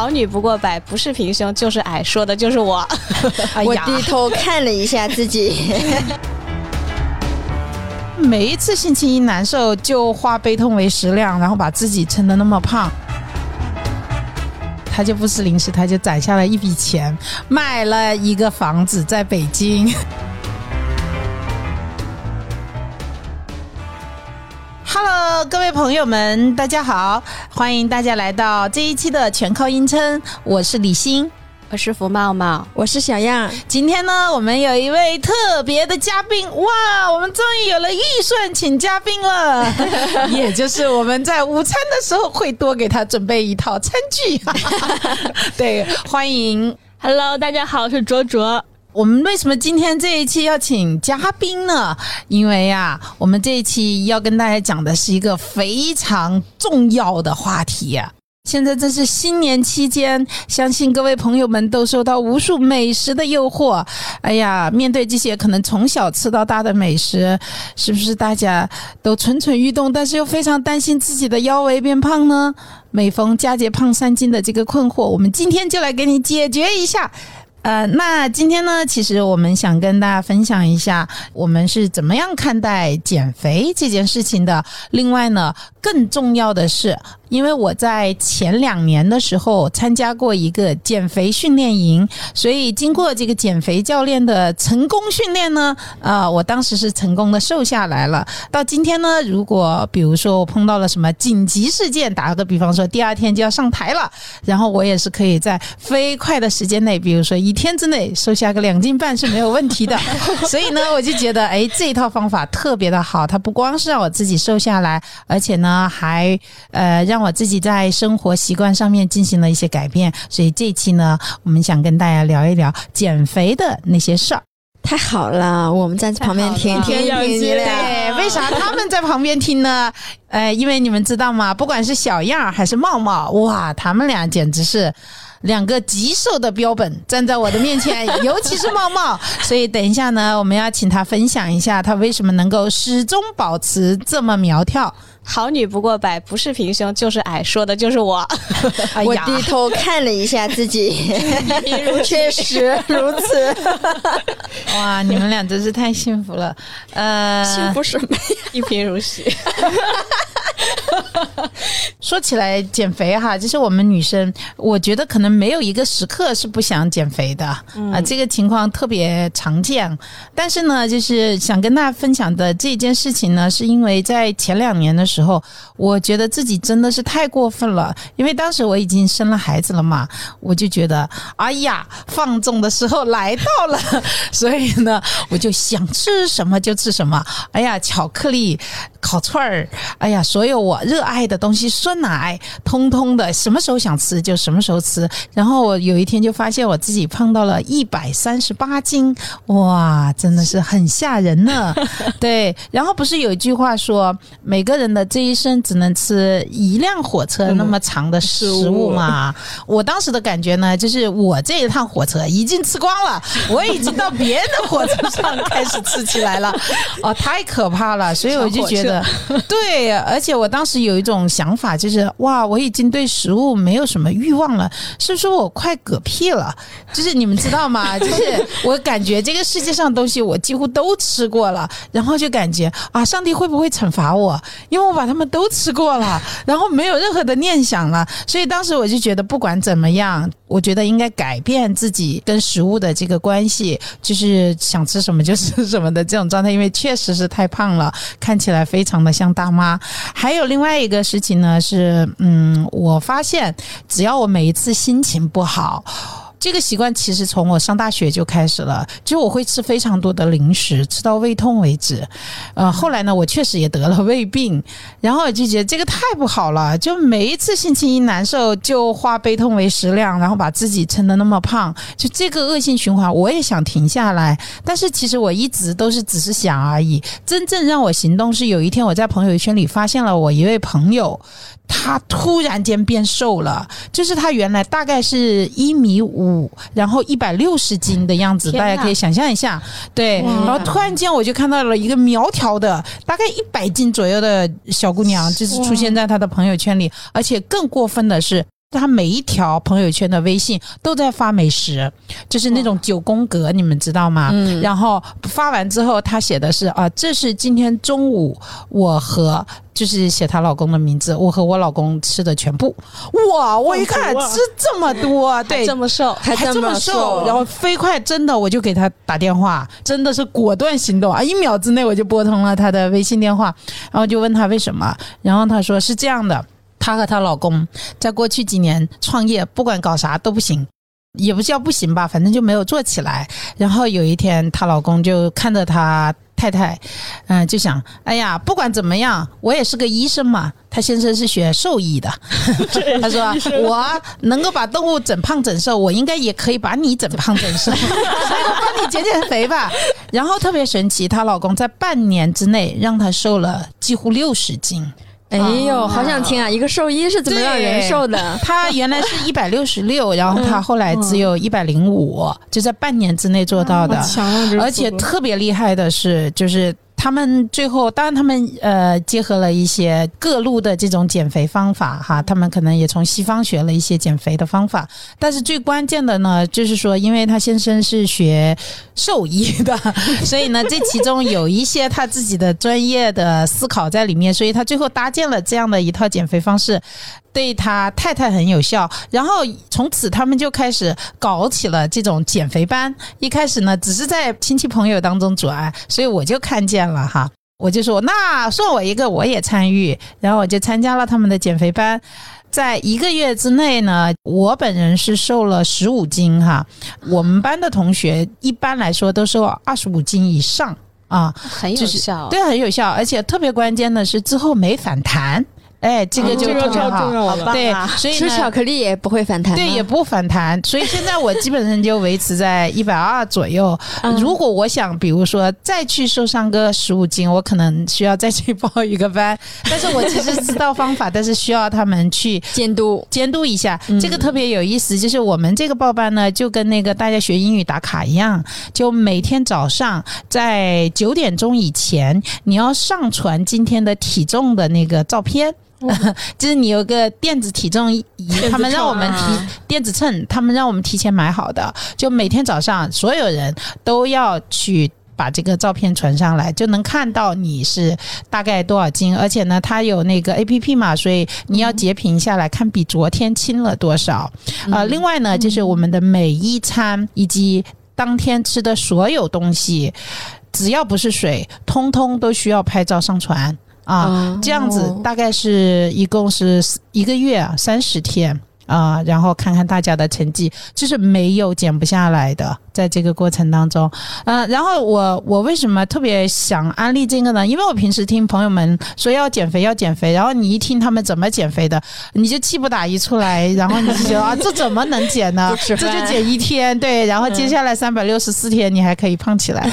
好女不过百，不是平胸就是矮，说的就是我。我低头看了一下自己，每一次心情一难受，就化悲痛为食量，然后把自己撑得那么胖。他就不吃零食，他就攒下了一笔钱，买了一个房子在北京。Hello，各位朋友们，大家好，欢迎大家来到这一期的全靠音称，我是李欣。我是福茂茂，我是小样。今天呢，我们有一位特别的嘉宾，哇，我们终于有了预算请嘉宾了，也就是我们在午餐的时候会多给他准备一套餐具。对，欢迎，Hello，大家好，我是卓卓。我们为什么今天这一期要请嘉宾呢？因为呀，我们这一期要跟大家讲的是一个非常重要的话题呀。现在正是新年期间，相信各位朋友们都受到无数美食的诱惑。哎呀，面对这些可能从小吃到大的美食，是不是大家都蠢蠢欲动，但是又非常担心自己的腰围变胖呢？每逢佳节胖三斤的这个困惑，我们今天就来给你解决一下。呃，那今天呢，其实我们想跟大家分享一下，我们是怎么样看待减肥这件事情的。另外呢，更重要的是。因为我在前两年的时候参加过一个减肥训练营，所以经过这个减肥教练的成功训练呢，啊，我当时是成功的瘦下来了。到今天呢，如果比如说我碰到了什么紧急事件，打个比方说第二天就要上台了，然后我也是可以在飞快的时间内，比如说一天之内瘦下个两斤半是没有问题的。所以呢，我就觉得哎，这一套方法特别的好，它不光是让我自己瘦下来，而且呢还呃让。我自己在生活习惯上面进行了一些改变，所以这期呢，我们想跟大家聊一聊减肥的那些事儿。太好了，我们在旁边听听听。对，为啥他们在旁边听呢？呃，因为你们知道吗？不管是小样还是茂茂，哇，他们俩简直是两个极瘦的标本，站在我的面前，尤其是茂茂。所以等一下呢，我们要请他分享一下，他为什么能够始终保持这么苗条。好女不过百，不是平胸就是矮，说的就是我。我低头看了一下自己，确实如此。哇，你们俩真是太幸福了。呃，幸福什么呀？一贫如洗。说起来减肥哈，就是我们女生，我觉得可能没有一个时刻是不想减肥的啊，这个情况特别常见。但是呢，就是想跟大家分享的这件事情呢，是因为在前两年的时候，我觉得自己真的是太过分了，因为当时我已经生了孩子了嘛，我就觉得哎呀，放纵的时候来到了，所以呢，我就想吃什么就吃什么，哎呀，巧克力、烤串儿，哎呀，所有我热爱的东西，酸奶，通通的，什么时候想吃就什么时候吃。然后我有一天就发现我自己胖到了一百三十八斤，哇，真的是很吓人呢。对，然后不是有一句话说，每个人的这一生只能吃一辆火车那么长的食物吗？我当时的感觉呢，就是我这一趟火车已经吃光了，我已经到别人的火车上开始吃起来了，哦，太可怕了。所以我就觉得，对，而且我当时有一种想法，就是哇，我已经对食物没有什么欲望了，是说我快嗝屁了。就是你们知道吗？就是我感觉这个世界上东西我几乎都吃过了，然后就感觉啊，上帝会不会惩罚我？因为我把他们都吃过了，然后没有任何的念想了。所以当时我就觉得，不管怎么样，我觉得应该改变自己跟食物的这个关系，就是想吃什么就吃什么的这种状态。因为确实是太胖了，看起来非非常的像大妈。还有另外一个事情呢，是嗯，我发现只要我每一次心情不好。这个习惯其实从我上大学就开始了，就我会吃非常多的零食，吃到胃痛为止。呃，后来呢，我确实也得了胃病，然后我就觉得这个太不好了，就每一次心情一难受，就化悲痛为食量，然后把自己撑得那么胖，就这个恶性循环，我也想停下来，但是其实我一直都是只是想而已。真正让我行动是有一天我在朋友圈里发现了我一位朋友。他突然间变瘦了，就是他原来大概是一米五，然后一百六十斤的样子，大家可以想象一下，对。然后突然间我就看到了一个苗条的，大概一百斤左右的小姑娘，就是出现在他的朋友圈里，而且更过分的是。他每一条朋友圈的微信都在发美食，就是那种九宫格，你们知道吗？嗯然后发完之后，他写的是啊，这是今天中午我和就是写她老公的名字，我和我老公吃的全部。哇！我一看吃这么多，对，这么瘦，还还这么瘦瘦，，然后飞快，真的我就给他打电话，真的是果断行动啊！一秒之内我就拨通了他的微信电话，然后就问他为什么，然后他说是这样的，她和她老公在过去几年创业，不管搞啥都不行。也不是叫不行吧，反正就没有做起来。然后有一天，她老公就看着她太太，嗯、就想，哎呀，不管怎么样，我也是个医生嘛。她先生是学兽医的，他说我能够把动物整胖整瘦，我应该也可以把你整胖整瘦，所以我帮你减减肥吧。然后特别神奇，她老公在半年之内让她瘦了几乎六十斤。哎呦，好想听啊！一个兽医是怎么让人瘦的？他原来是一百六十六，然后他后来只有一百零五，就在半年之内做到的。而且特别厉害的是，就是他们最后，当然他们呃结合了一些各路的这种减肥方法哈，他们可能也从西方学了一些减肥的方法，但是最关键的呢，就是说，因为他先生是学兽医的，所以呢，这其中有一些他自己的专业的思考在里面，所以他最后搭建了这样的一套减肥方式。对他太太很有效，然后从此他们就开始搞起了这种减肥班。一开始呢，只是在亲戚朋友当中转，所以我就看见了哈，我就说那算我一个，我也参与，然后我就参加了他们的减肥班。在一个月之内呢，我本人是瘦了十五斤哈。我们班的同学一般来说都瘦二十五斤以上啊，很有就是效，对，很有效，而且特别关键的是之后没反弹，哎，这个就重。要的。对啊，所以吃巧克力也不会反弹，对，也不反弹，所以现在我基本上就维持在一百二左右。嗯如果我想，比如说再去瘦上个十五斤，我可能需要再去报一个班。但是我其实知道方法，但是需要他们去监督。监督一下，嗯这个特别有意思。就是我们这个报班呢，就跟那个大家学英语打卡一样，就每天早上在九点钟以前，你要上传今天的体重的那个照片。就是你有个电子体重仪，他们让我们提啊电子秤，他们让我们提前买好的，就每天早上所有人都要去。把这个照片传上来，就能看到你是大概多少斤，而且呢，它有那个 A P P 嘛，所以你要截屏下来看比昨天轻了多少。呃，另外呢，就是我们的每一餐以及当天吃的所有东西，只要不是水，通通都需要拍照上传啊。哦这样子大概是一共是一个月啊，三十天。啊、然后看看大家的成绩，就是没有减不下来的，在这个过程当中，呃，然后我我为什么特别想安利这个呢？因为我平时听朋友们说要减肥要减肥，然后你一听他们怎么减肥的，你就气不打一处来，然后你就觉得啊，这怎么能减呢？这就减一天，对，然后接下来三百六十四天你还可以胖起来，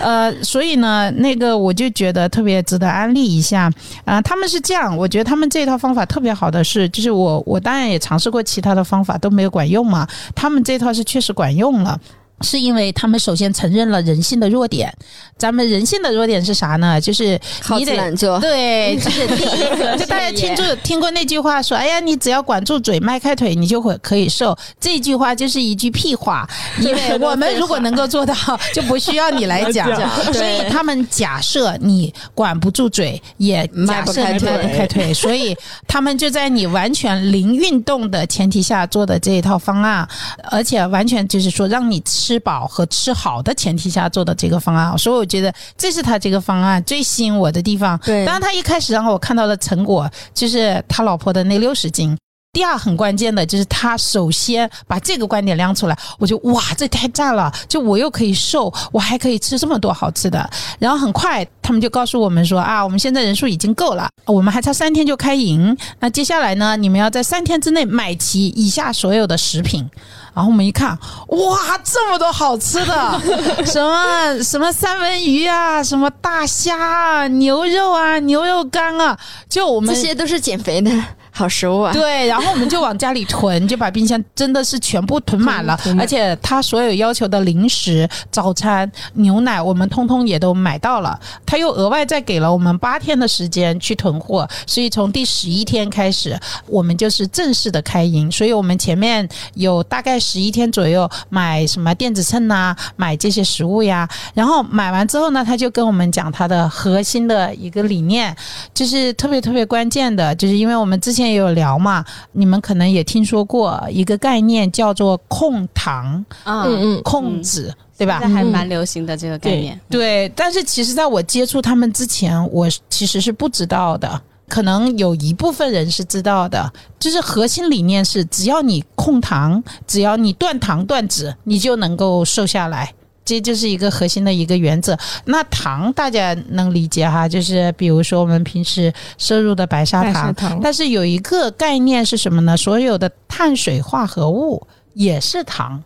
呃，所以呢，那个我就觉得特别值得安利一下啊、他们是这样，我觉得他们这套方法特别好的是，就是我我当然也尝试过其他的方法都没有管用嘛，他们这套是确实管用了。是因为他们首先承认了人性的弱点，咱们人性的弱点是啥呢？就是你得懒做，对，就是第一个，就大家听住听过那句话说，哎呀，你只要管住嘴，迈开腿，你就会可以瘦。这句话就是一句屁话，因为我们如果能够做到，就不需要你来讲。所以他们假设你管不住嘴，也假设你迈 迈不开腿不开腿，所以他们就在你完全零运动的前提下做的这一套方案，而且完全就是说让你吃饱和吃好的前提下做的这个方案，所以我觉得这是他这个方案最吸引我的地方。对当然他一开始让我看到的成果就是他老婆的那六十斤。第二很关键的就是他首先把这个观点亮出来，我就哇，这太赞了！就我又可以瘦，我还可以吃这么多好吃的。然后很快他们就告诉我们说啊，我们现在人数已经够了，我们还差三天就开营。那接下来呢，你们要在三天之内买齐以下所有的食品然后我们一看，哇，这么多好吃的，什么什么三文鱼啊，什么大虾啊，牛肉啊，牛肉干啊，就我们这些都是减肥的好食物啊。对，然后我们就往家里囤，就把冰箱真的是全部囤满了，满而且他所有要求的零食、早餐、牛奶，我们通通也都买到了。他又额外再给了我们八天的时间去囤货，所以从第十一天开始，我们就是正式的开营。所以我们前面有大概十一天左右买什么电子秤呐、买这些食物呀，然后买完之后呢，他就跟我们讲他的核心的一个理念，就是特别特别关键的，就是因为我们之前也有聊嘛，你们可能也听说过一个概念叫做控糖、啊，嗯嗯，控脂，对吧？现在还蛮流行的这个概念。对，但是其实在我接触他们之前，我其实是不知道的。可能有一部分人是知道的，就是核心理念是，只要你控糖，只要你断糖断脂，你就能够瘦下来。这就是一个核心的一个原则。那糖大家能理解哈，就是比如说我们平时摄入的白砂糖，糖但是有一个概念是什么呢？所有的碳水化合物也是糖，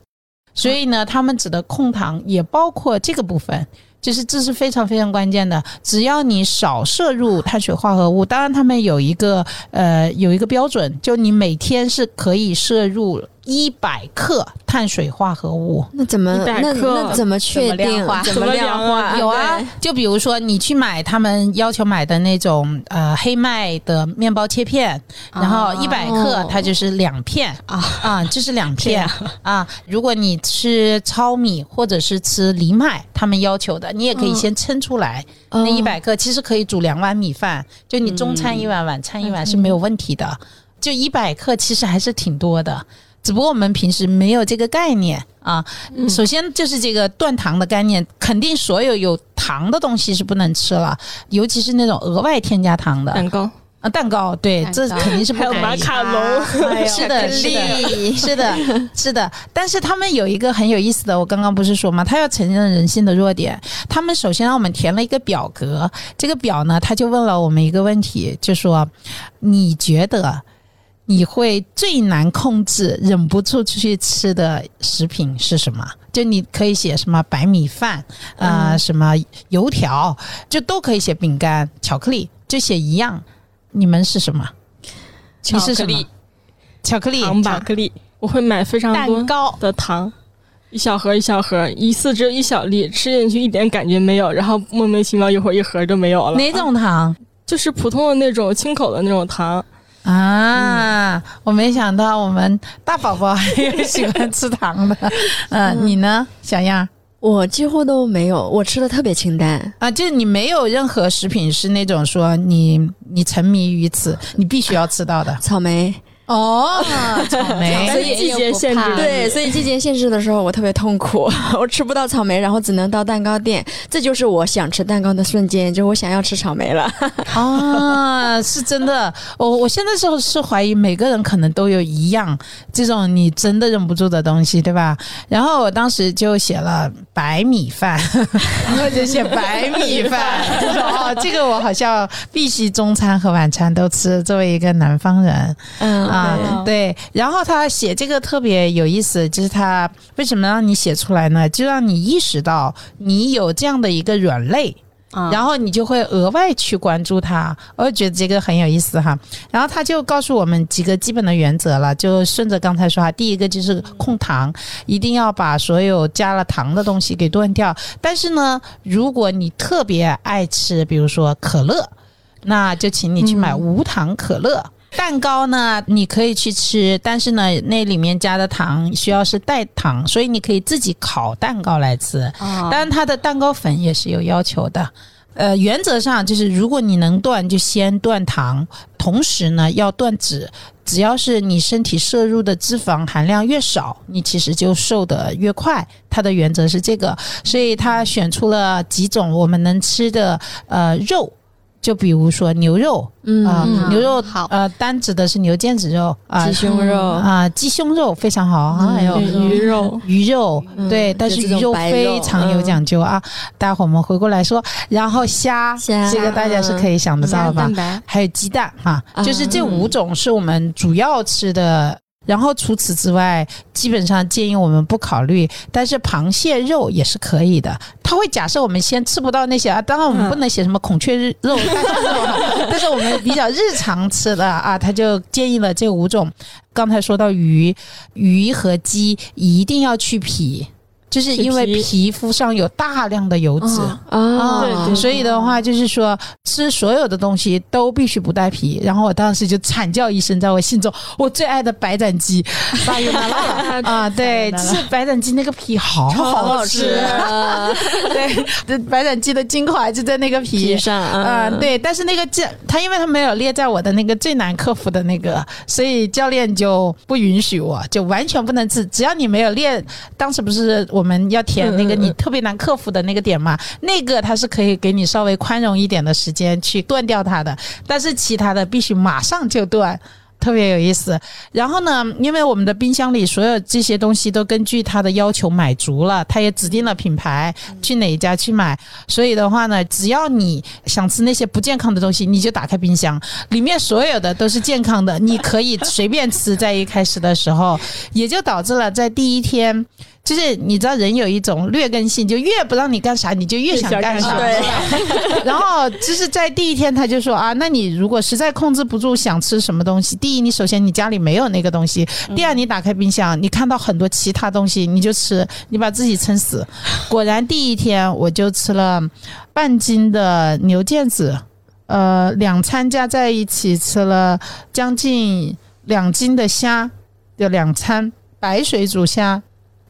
所以呢，他们指的控糖也包括这个部分。就是这是非常非常关键的，只要你少摄入碳水化合物，当然他们有一个呃有一个标准，就你每天是可以摄入一百克碳水化合物。那怎么那那怎么确怎么量定化？怎么量化？有啊，就比如说你去买他们要求买的那种呃黑麦的面包切片，然后一百克它就是两片。啊。啊，就是两片啊。如果你吃糙米或者是吃藜麦，他们要求的，你也可以先称出来，那一百克其实可以煮两碗米饭，就你中餐一碗，晚餐一碗是没有问题的。就一百克其实还是挺多的，只不过我们平时没有这个概念啊。首先就是这个断糖的概念，肯定所有有糖的东西是不能吃了，尤其是那种额外添加糖的蛋糕，啊，蛋糕，对，这肯定是不还有可以。马卡龙，是的，是的，是的，是的。但是他们有一个很有意思的，我刚刚不是说吗？他要承认人性的弱点。他们首先让我们填了一个表格，这个表呢，他就问了我们一个问题，就说你觉得你会最难控制、忍不住出去吃的食品是什么？就你可以写什么白米饭，呃，什么油条，就都可以写饼干、巧克力，就写一样。你们是什么？巧你是什么克力、巧克力、糖巧克力，我会买非常多蛋糕的糖，一小盒一小盒，一次只有一小粒，吃进去一点感觉没有，然后莫名其妙一会儿一盒就没有了。哪种糖就是普通的那种清口的那种糖，啊？我没想到我们大宝宝还有喜欢吃糖的。嗯、你呢，小样？我几乎都没有，我吃的特别清淡。啊，就是你没有任何食品是那种说你你沉迷于此，你必须要吃到的草莓，哦，草莓但是季节限制对，所以季节限制的时候我特别痛苦，我吃不到草莓，然后只能到蛋糕店，这就是我想吃蛋糕的瞬间，就我想要吃草莓了。啊，是真的。我我现在是是怀疑每个人可能都有一样这种你真的忍不住的东西，对吧？然后我当时就写了白米饭，我就写白米饭，这个我好像必须中餐和晚餐都吃，作为一个南方人。嗯啊，对。然后他写这个特别有意思，就是他为什么让你写出来呢？就让你意识到你有这样的一个软肋。啊然后你就会额外去关注它，我就觉得这个很有意思哈。然后他就告诉我们几个基本的原则了，就顺着刚才说哈，第一个就是控糖，一定要把所有加了糖的东西给断掉。但是呢，如果你特别爱吃，比如说可乐，那就请你去买无糖可乐。蛋糕呢，你可以去吃，但是呢，那里面加的糖需要是代糖，所以你可以自己烤蛋糕来吃。啊当然，它的蛋糕粉也是有要求的。呃，原则上就是，如果你能断，就先断糖，同时呢要断脂。只要是你身体摄入的脂肪含量越少，你其实就瘦得越快。它的原则是这个，所以他选出了几种我们能吃的呃肉，就比如说牛肉，嗯啊、嗯牛肉好。呃单指的是牛腱子肉啊鸡胸肉。啊、鸡胸肉非常好，还有鱼肉，鱼肉，嗯对，但是鱼肉非常有讲究啊。待会儿我们回过来说，然后虾，虾这个大家是可以想得到吧？还有鸡蛋哈、啊就是这五种是我们主要吃的然后除此之外，基本上建议我们不考虑，但是螃蟹肉也是可以的。他会假设我们先吃不到那些啊，当然我们不能写什么孔雀肉、但是我们比较日常吃的啊，他就建议了这五种。刚才说到鱼，鱼和鸡一定要去皮。就是因为皮肤上有大量的油脂啊，所以的话就是说吃所有的东西都必须不带皮。然后我当时就惨叫一声，在我心中，我最爱的白斩鸡，啊！对，吃白斩鸡那个皮好好吃，对，白斩鸡的精华就在那个皮上啊。对，但是那个教他因为他没有列在我的那个最难克服的那个，所以教练就不允许我，就完全不能吃。只要你没有列，当时不是我。我们要填那个你特别难克服的那个点嘛？那个它是可以给你稍微宽容一点的时间去断掉它的，但是其他的必须马上就断。特别有意思，然后呢，因为我们的冰箱里所有这些东西都根据他的要求买足了，他也指定了品牌，去哪一家去买。所以的话呢，只要你想吃那些不健康的东西，你就打开冰箱，里面所有的都是健康的，你可以随便吃。在一开始的时候，也就导致了在第一天，就是你知道人有一种劣根性，就越不让你干啥，你就越想干啥。对。然后就是在第一天，他就说啊，那你如果实在控制不住想吃什么东西，第一，你首先你家里没有那个东西；第二，你打开冰箱，你看到很多其他东西，你就吃，你把自己撑死。果然，第一天我就吃了半斤的牛腱子，呃，两餐加在一起吃了将近两斤的虾，就两餐白水煮虾，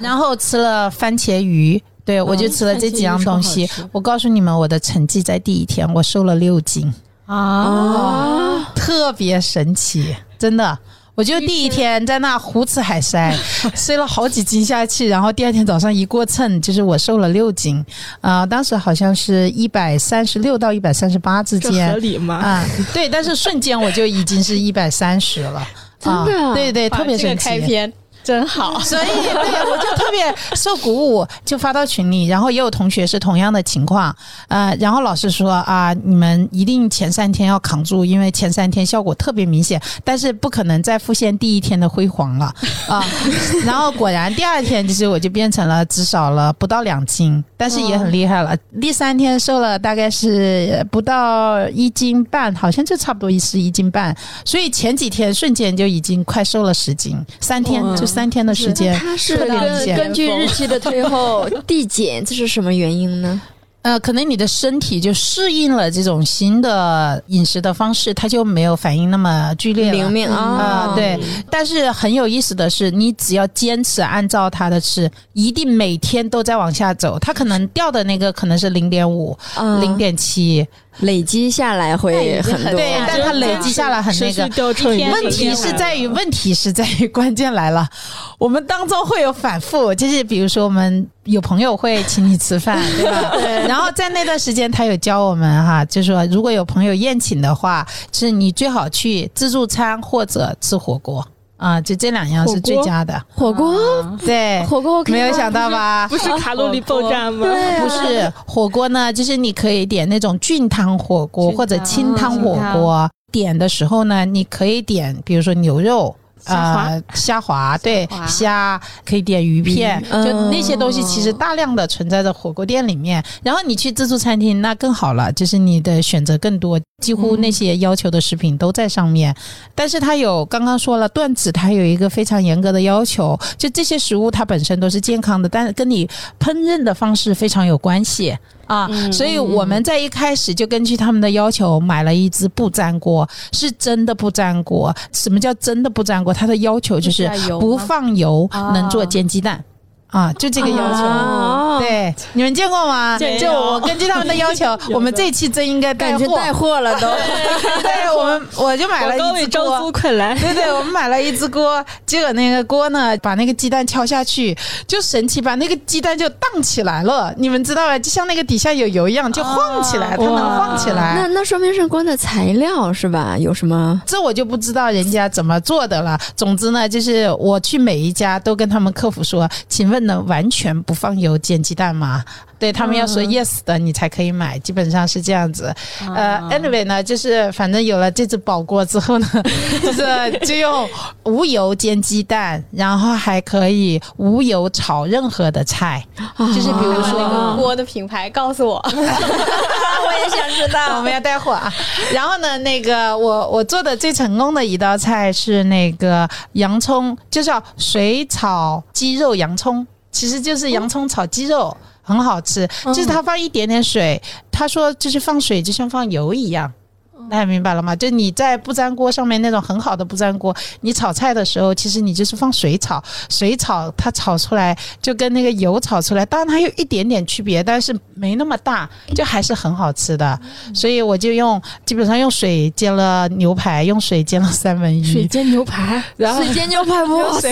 然后吃了番茄鱼。对我就吃了这几样东西。我告诉你们，我的成绩在第一天，我瘦了六斤。啊，特别神奇，真的！我就第一天在那胡吃海塞，塞了好几斤下去，然后第二天早上一过秤，就是我瘦了六斤。啊，当时好像是一百三十六到一百三十八之间，合理吗？啊，对，但是瞬间我就已经是一百三十了，真的，对对，特别神奇。开篇。真好，所以对我就特别受鼓舞，就发到群里，然后也有同学是同样的情况，呃，然后老师说啊，你们一定前三天要扛住，因为前三天效果特别明显，但是不可能再复现第一天的辉煌了。啊。然后果然第二天，其实我就变成了只少了不到两斤，但是也很厉害了。第三天瘦了大概是不到一斤半，好像就差不多是一斤半，所以前几天瞬间就已经快瘦了十斤，三天就。三天的时间，它是根根据日期的推后 递减，这是什么原因呢？呃，可能你的身体就适应了这种新的饮食的方式，它就没有反应那么剧烈了灵敏啊。对，但是很有意思的是，你只要坚持按照它的吃，一定每天都在往下走。它可能掉的那个可能是零点五、零点七。累积下来会很多，对，但它累积下来很那个。问题是在于，问题是在于，关键来了，我们当中会有反复，就是比如说，我们有朋友会请你吃饭，对吧？对。然后在那段时间，他有教我们哈，就是说，如果有朋友宴请的话，是你最好去自助餐或者吃火锅。啊，就这两样是最佳的火锅，对火锅没有想到吧？不是卡路里爆炸吗？不是火锅呢，就是你可以点那种菌汤火锅或者清汤火锅。点的时候呢，你可以点，比如说牛肉。呃，虾滑对虾可以点鱼片，就那些东西其实大量的存在着火锅店里面。然后你去自助餐厅那更好了，就是你的选择更多，几乎那些要求的食品都在上面。但是它有刚刚说了断脂，它有一个非常严格的要求，就这些食物它本身都是健康的，但是跟你烹饪的方式非常有关系。啊，所以我们在一开始就根据他们的要求买了一只不粘锅，是真的不粘锅。什么叫真的不粘锅？它的要求就是不放油，能做煎鸡蛋。啊，就这个要求，对，你们见过吗？就我根据他们的要求，我们这期真应该带货，带货了都。对，我们我就买了一只锅，快来！对对，我们买了一只锅，结果那个锅呢，把那个鸡蛋敲下去，就神奇，把那个鸡蛋就荡起来了。你们知道吧？就像那个底下有油一样，就晃起来，它能晃起来。那那说明是锅的材料是吧？有什么？这我就不知道人家怎么做的了。总之呢，就是我去每一家都跟他们客服说，请问。能完全不放油煎鸡蛋吗？对他们要说 yes 的，你才可以买，基本上是这样子。呃，anyway 呢，就是反正有了这只宝锅之后呢，就是就用无油煎鸡蛋，然后还可以无油炒任何的菜，就是比如说个锅的品牌告诉我，我也想知道我。们要待会儿啊。然后呢，那个我我做的最成功的一道菜是那个洋葱，就叫水炒鸡肉洋葱，其实就是洋葱炒鸡肉，很好吃。就是他放一点点水，他说就是放水就像放油一样。大家明白了吗？就你在不粘锅上面那种很好的不粘锅，你炒菜的时候，其实你就是放水炒，水炒它炒出来就跟那个油炒出来，当然它有一点点区别，但是没那么大，就还是很好吃的。所以我就用基本上用水煎了牛排，用水煎了三文鱼，水煎牛排，然后水煎牛排，哇塞！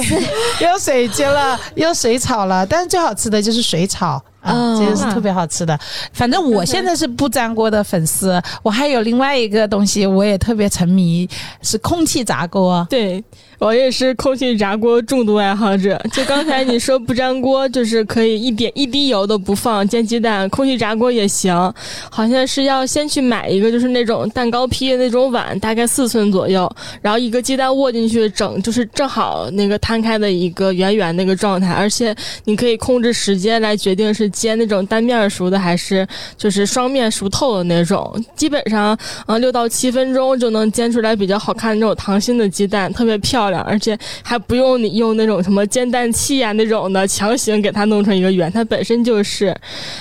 用水煎了，用水炒了，但是最好吃的就是水炒。啊，哦这个是特别好吃的。反正我现在是不粘锅的粉丝，我还有另外一个东西，我也特别沉迷，是空气炸锅。对我也是空气炸锅重度爱好者。就刚才你说不粘锅，就是可以一点一滴油都不放煎鸡蛋，空气炸锅也行。好像是要先去买一个，就是那种蛋糕坯的那种碗，大概四寸左右，然后一个鸡蛋握进去，整就是正好那个摊开的一个圆圆那个状态，而且你可以控制时间来决定是煎那种单面熟的，还是就是双面熟透的那种。基本上，啊，六到七分钟就能煎出来比较好看的那种溏心的鸡蛋，特别漂亮，而且还不用你用那种什么煎蛋器啊那种的强行给它弄成一个圆，它本身就是。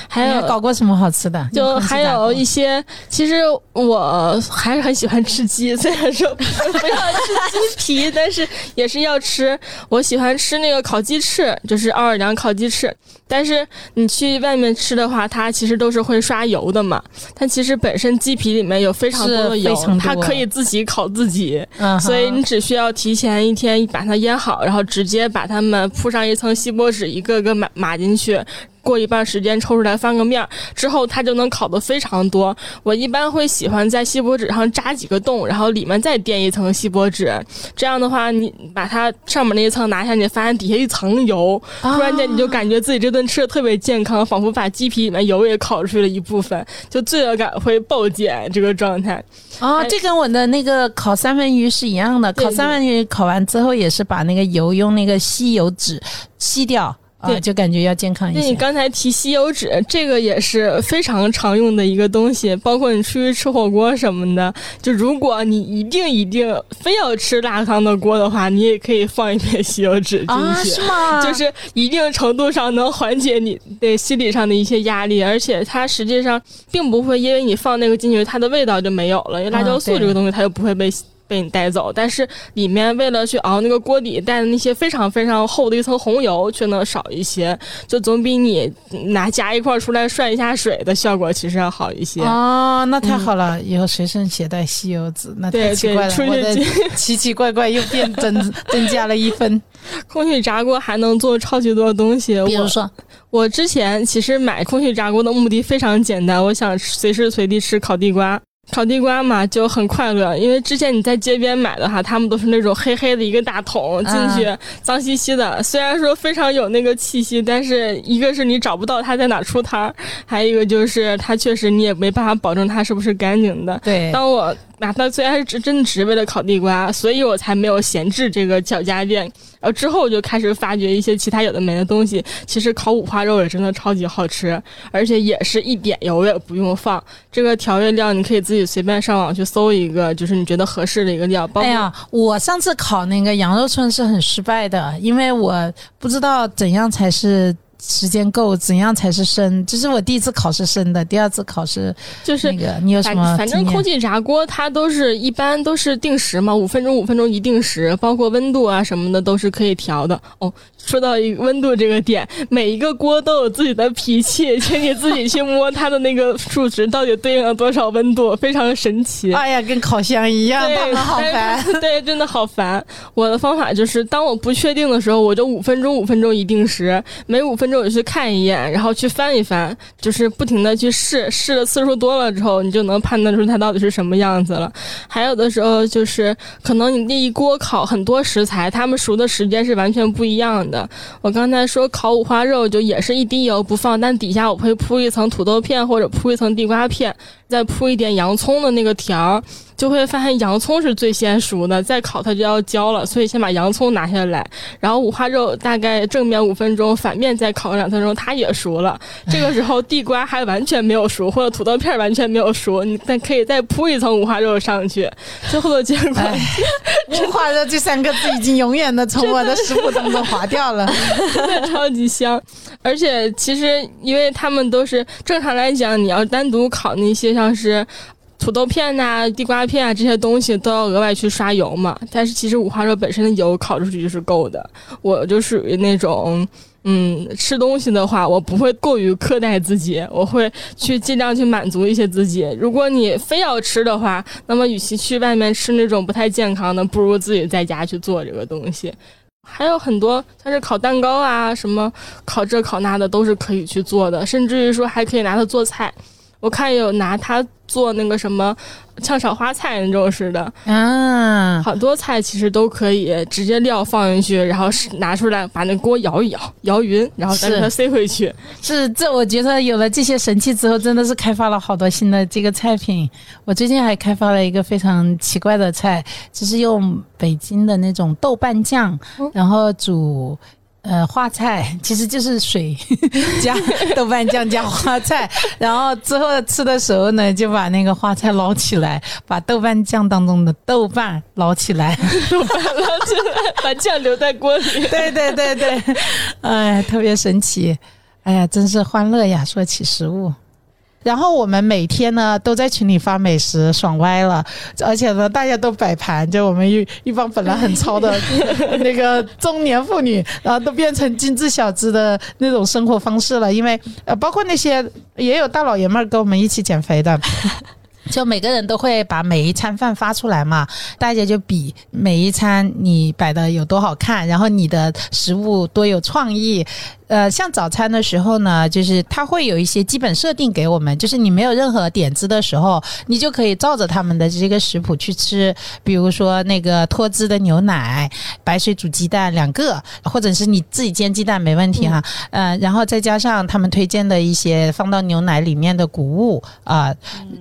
还有搞过什么好吃的？就还有一些，其实我还是很喜欢吃鸡，虽然说不不要吃鸡皮，但是也是要吃。我喜欢吃那个烤鸡翅，就是奥尔良烤鸡翅。但是你去外面吃的话，它其实都是会刷油的嘛。但其实本身鸡皮里面有非常多的油它可以自己烤自己。嗯，所以你只需要提前一天把它腌好，然后直接把它们铺上一层锡箔纸，一个个码码进去。过一半时间抽出来翻个面儿，之后它就能烤的非常多。我一般会喜欢在锡箔纸上扎几个洞，然后里面再垫一层锡箔纸。这样的话，你把它上面那一层拿下，你发现底下一层油，突然间你就感觉自己这顿吃的特别健康，仿佛把鸡皮里面油也烤出去了一部分，就罪恶感会暴减这个状态。哦，这跟我的那个烤三文鱼是一样的。烤三文鱼烤完之后，也是把那个油用那个吸油纸吸掉，啊，对就感觉要健康一些那你。刚才提吸油纸，这个也是非常常用的一个东西，包括你出去吃火锅什么的。就如果你一定一定非要吃辣汤的锅的话，你也可以放一片 吸油纸进啊，去。是吗？就是一定程度上能缓解你对心理上的一些压力，而且它实际上并不会因为你放那个进去，它的味道就没有了。因为辣椒素这个东西，它就不会被被你带走，但是里面为了去熬那个锅底带的那些非常非常厚的一层红油，却能少一些，就总比你拿夹一块出来涮一下水的效果其实要好一些。哦，那太好了，以后随身携带吸油纸，那太对奇怪了，奇奇怪怪又变增增加了一分。空气炸锅还能做超级多东西，比如说，我之前其实买空气炸锅的目的非常简单，我想随时随地吃烤地瓜。烤地瓜嘛就很快乐，因为之前你在街边买的话，他们都是那种黑黑的一个大桶，进去脏兮兮的。虽然说非常有那个气息，但是一个是你找不到它在哪出摊儿，还有一个就是它确实你也没办法保证它是不是干净的。对，当我买它最开始真的只是为了烤地瓜，所以我才没有闲置这个小家电。然后之后我就开始发掘一些其他有的没的东西。其实烤五花肉也真的超级好吃，而且也是一点油也不用放。这个调味料你可以自己随便上网去搜一个，就是你觉得合适的一个料。包括哎呀，我上次烤那个羊肉串是很失败的，因为我不知道怎样才是时间够，怎样才是生。这是我第一次考试生的，第二次考试就是那个。你有什么反反正空气炸锅它都是一般都是定时嘛，五分钟五分钟一定时，包括温度啊什么的都是可以调的。哦，说到一个温度这个点，每一个锅都有自己的脾气，请你自己去摸它的那个数值到底对应了多少温度，非常神奇。哎呀，跟烤箱一样，对，好烦。对，真的好烦。我的方法就是，当我不确定的时候，我就五分钟五分钟一定时，每五分分钟，我去看一眼，然后去翻一翻，就是不停的去试，试的次数多了之后，你就能判断出它到底是什么样子了。还有的时候就是可能你那一锅烤很多食材，它们熟的时间是完全不一样的。的我刚才说烤五花肉就也是一滴油不放，但底下我会铺一层土豆片或者铺一层地瓜片，再铺一点洋葱的那个条儿。就会发现洋葱是最先熟的，再烤它就要焦了，所以先把洋葱拿下来，然后五花肉大概正面五分钟，反面再烤两分钟，它也熟了。这个时候地瓜还完全没有熟，或者土豆片完全没有熟，你再可以再铺一层五花肉上去，最后的结果，五花肉这三个字已经永远的从我的食谱当中划掉了，真的超级香。而且其实因为他们都是正常来讲，你要单独烤那些像是。土豆片呐、地瓜片啊，这些东西都要额外去刷油嘛。但是其实五花肉本身的油烤出去就是够的。我就属于那种，嗯，吃东西的话，我不会过于苛待自己，我会去尽量去满足一些自己。如果你非要吃的话，那么与其去外面吃那种不太健康的，不如自己在家去做这个东西。还有很多像是烤蛋糕啊，什么烤这烤那的都是可以去做的，甚至于说还可以拿它做菜。我看有拿它做那个什么炝炒花菜那种似的，嗯，好多菜其实都可以直接料放进去，然后是拿出来把那锅摇一摇，摇匀，然后再给它塞回去。是这，我觉得有了这些神器之后，真的是开发了好多新的这个菜品。我最近还开发了一个非常奇怪的菜，就是用北京的那种豆瓣酱，然后煮。呃，花菜 其实就是水 加豆瓣酱加花菜，然后之后吃的时候呢，就把那个花菜捞起来，把豆瓣酱当中的豆瓣捞起来，豆瓣捞起来，把酱留在锅里。对对对对，哎，特别神奇，哎呀，真是欢乐呀！说起食物。然后我们每天呢都在群里发美食，爽歪了。而且呢，大家都摆盘，就我们一一帮本来很糙的 那个中年妇女，然后都变成精致小资的那种生活方式了。因为呃，包括那些也有大老爷们儿跟我们一起减肥的。就每个人都会把每一餐饭发出来嘛，大家就比每一餐你摆的有多好看，然后你的食物多有创意。呃，像早餐的时候呢，就是它会有一些基本设定给我们，就是你没有任何点子的时候，你就可以照着他们的这个食谱去吃。比如说那个脱脂的牛奶，白水煮鸡蛋两个，或者是你自己煎鸡蛋没问题哈。呃，然后再加上他们推荐的一些放到牛奶里面的谷物啊，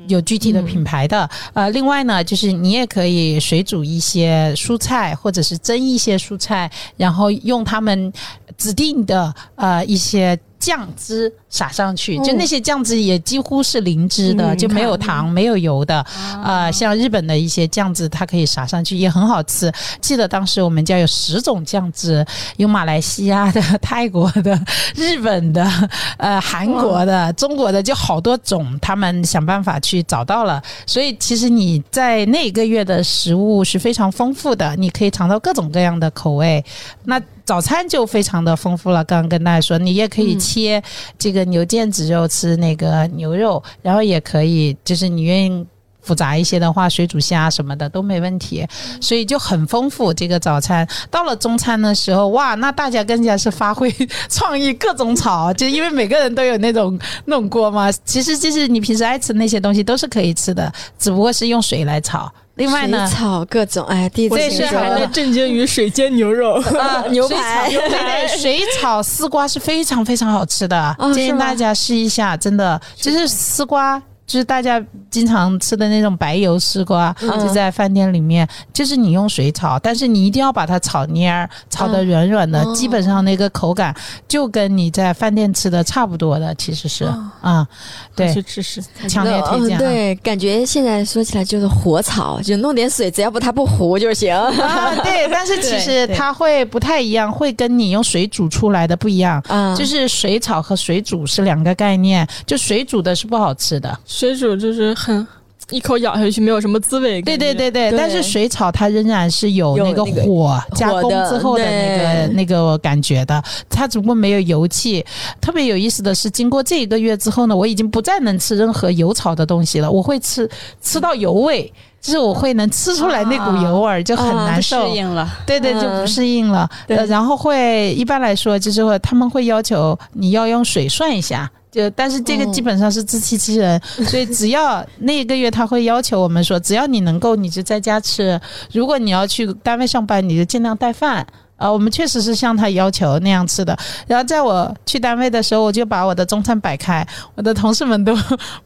有具体的品牌的。呃，另外呢，就是你也可以水煮一些蔬菜，或者是蒸一些蔬菜，然后用他们指定的。呃，一些酱汁撒上去，就那些酱汁也几乎是零脂的，就没有糖、没有油的。啊，像日本的一些酱汁，它可以撒上去，也很好吃。记得当时我们家有十种酱汁，有马来西亚的、泰国的、日本的、呃韩国的、中国的，就好多种。他们想办法去找到了，所以其实你在那个月的食物是非常丰富的，你可以尝到各种各样的口味。那早餐就非常的丰富了。刚刚跟大家说，你也可以切这个牛腱子肉吃那个牛肉，然后也可以，就是你愿意复杂一些的话，水煮虾什么的都没问题。所以就很丰富这个早餐。到了中餐的时候，哇，那大家更加是发挥创意，各种炒，就因为每个人都有那种那种锅嘛。其实就是你平时爱吃那些东西都是可以吃的，只不过是用水来炒。另外呢，炒各种哎，第一次是还在震惊于水煎牛肉 啊，牛排，对对，水炒丝瓜是非常非常好吃的，建议大家试一下，真的就是丝瓜。就是大家经常吃的那种白油丝瓜，就在饭店里面，就是你用水炒，但是你一定要把它炒蔫儿，炒的软软的，基本上那个口感就跟你在饭店吃的差不多的，其实是啊，对，去吃吃，强烈推荐。对，感觉现在说起来就是火炒，就弄点水，只要不它不糊就行。啊，对，但是其实它会不太一样，会跟你用水煮出来的不一样。啊，就是水炒和水煮是两个概念，就水煮的是不好吃的。水煮就是很一口咬下去没有什么滋味，对对对对。但是水炒它仍然是有那个火加工之后的那个那个感觉的，它只不过没有油气。特别有意思的是，经过这一个月之后呢，我已经不再能吃任何油炒的东西了，我会吃吃到油味。就是我会能吃出来那股油味儿，就很难不受。适应了。对对，嗯就不适应了。呃然后会一般来说就是会他们会要求你要用水涮一下。就但是这个哦基本上是自欺欺人，所以只要那一个月他会要求我们说，只要你能够你就在家吃，如果你要去单位上班，你就尽量带饭。啊，我们确实是像他要求那样吃的。然后在我去单位的时候，我就把我的中餐摆开，我的同事们都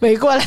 围过来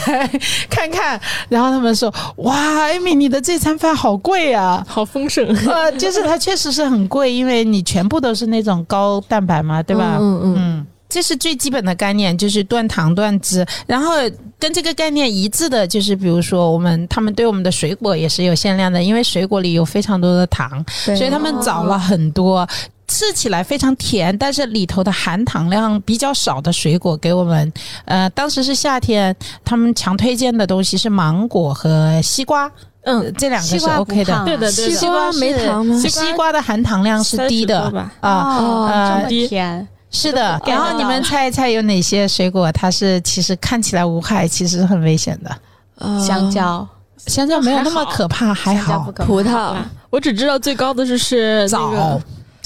看看，然后他们说：“哇，艾米，你的这餐饭好贵啊！”好丰盛。呃，就是它确实是很贵，因为你全部都是那种高蛋白嘛，对吧？嗯嗯嗯，这是最基本的概念，就是断糖断脂。然后跟这个概念一致的，就是比如说我们他们对我们的水果也是有限量的，因为水果里有非常多的糖，对所以他们找了很多。吃起来非常甜，但是里头的含糖量比较少的水果给我们。呃，当时是夏天，他们强推荐的东西是芒果和西瓜。嗯，这两个是 OK 的对的对的西瓜没糖吗西瓜的含糖量是低的啊。哦，呃这么甜，是的，然后你们猜一猜有哪些水果它是其实看起来无害，其实很危险的？呃香蕉，香蕉没有那么可怕，还好。葡萄。我只知道最高的是是那枣。个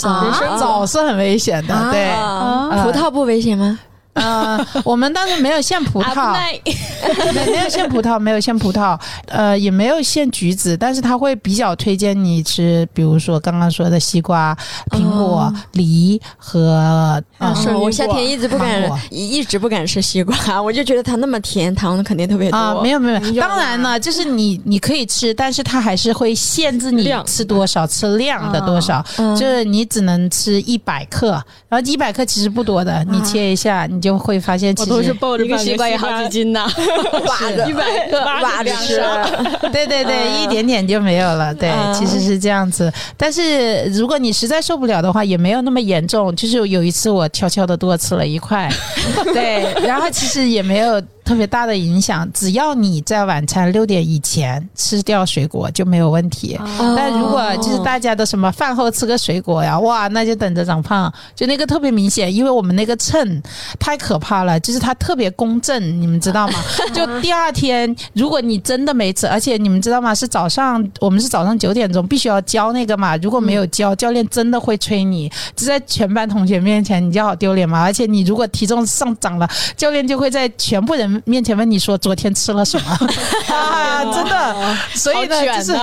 啊人参枣。是很危险的，对。啊。呃葡萄不危险吗？呃，我们当时没有限葡萄，耐。没没有限葡萄，没有限葡萄，呃，也没有限橘子，但是他会比较推荐你吃，比如说刚刚说的西瓜、苹果、哦。梨和呃啊我夏天一直不敢，一一直不敢吃西瓜，我就觉得它那么甜，糖肯定特别多。啊，没有没有，没有有当然了，就是你你可以吃，但是它还是会限制你吃多少，吃量的多少，嗯就是你只能吃一百克，然后一百克其实不多的，你切一下，你就会发现其我都是实抱着一个西瓜也好几斤呢，挖着一百个挖着吃，对对对，一点点就没有了。对，嗯其实是这样子。但是如果你实在受不了的话，也没有那么严重。就是有一次我悄悄的多吃了一块，对，然后其实也没有。特别大的影响，只要你在晚餐六点以前吃掉水果就没有问题。哦但如果就是大家的什么饭后吃个水果呀，哇，那就等着长胖，就那个特别明显，因为我们那个秤太可怕了，就是它特别公正，你们知道吗？就第二天，如果你真的没吃，而且你们知道吗？是早上，我们是早上九点钟必须要交那个嘛，如果没有交，教练真的会催你，就在全班同学面前，你就好丢脸嘛。而且你如果体重上涨了，教练就会在全部人面前问你说昨天吃了什么 啊，真的。所以呢，就是